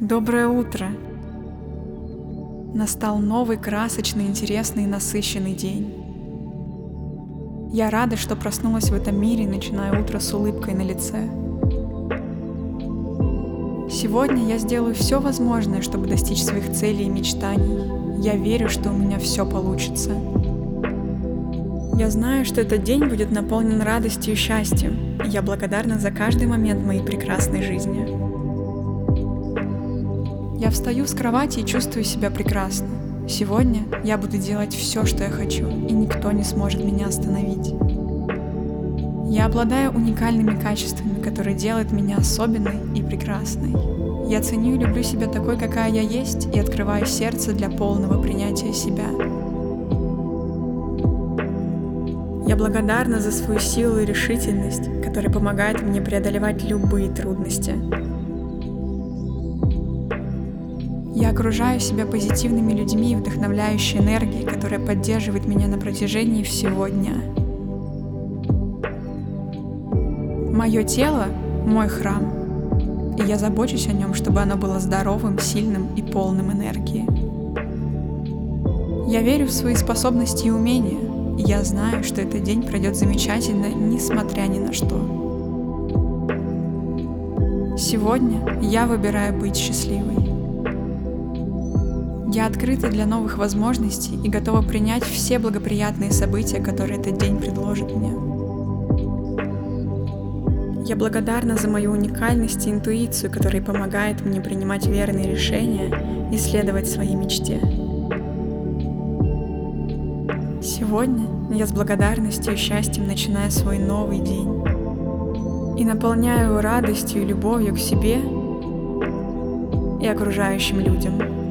Доброе утро! Настал новый красочный, интересный и насыщенный день. Я рада, что проснулась в этом мире, начиная утро с улыбкой на лице. Сегодня я сделаю все возможное, чтобы достичь своих целей и мечтаний. Я верю, что у меня все получится. Я знаю, что этот день будет наполнен радостью и счастьем, я благодарна за каждый момент моей прекрасной жизни. Я встаю с кровати и чувствую себя прекрасно. Сегодня я буду делать все, что я хочу, и никто не сможет меня остановить. Я обладаю уникальными качествами, которые делают меня особенной и прекрасной. Я ценю и люблю себя такой, какая я есть, и открываю сердце для полного принятия себя. Я благодарна за свою силу и решительность, которая помогает мне преодолевать любые трудности. Я окружаю себя позитивными людьми и вдохновляющей энергией, которая поддерживает меня на протяжении всего дня. Мое тело — мой храм, и я забочусь о нем, чтобы оно было здоровым, сильным и полным энергии. Я верю в свои способности и умения, и я знаю, что этот день пройдет замечательно, несмотря ни на что. Сегодня я выбираю быть счастливой. Я открыта для новых возможностей и готова принять все благоприятные события, которые этот день предложит мне. Я благодарна за мою уникальность и интуицию, которая помогает мне принимать верные решения и следовать своей мечте. Сегодня я с благодарностью и счастьем начинаю свой новый день и наполняю его радостью и любовью к себе и окружающим людям.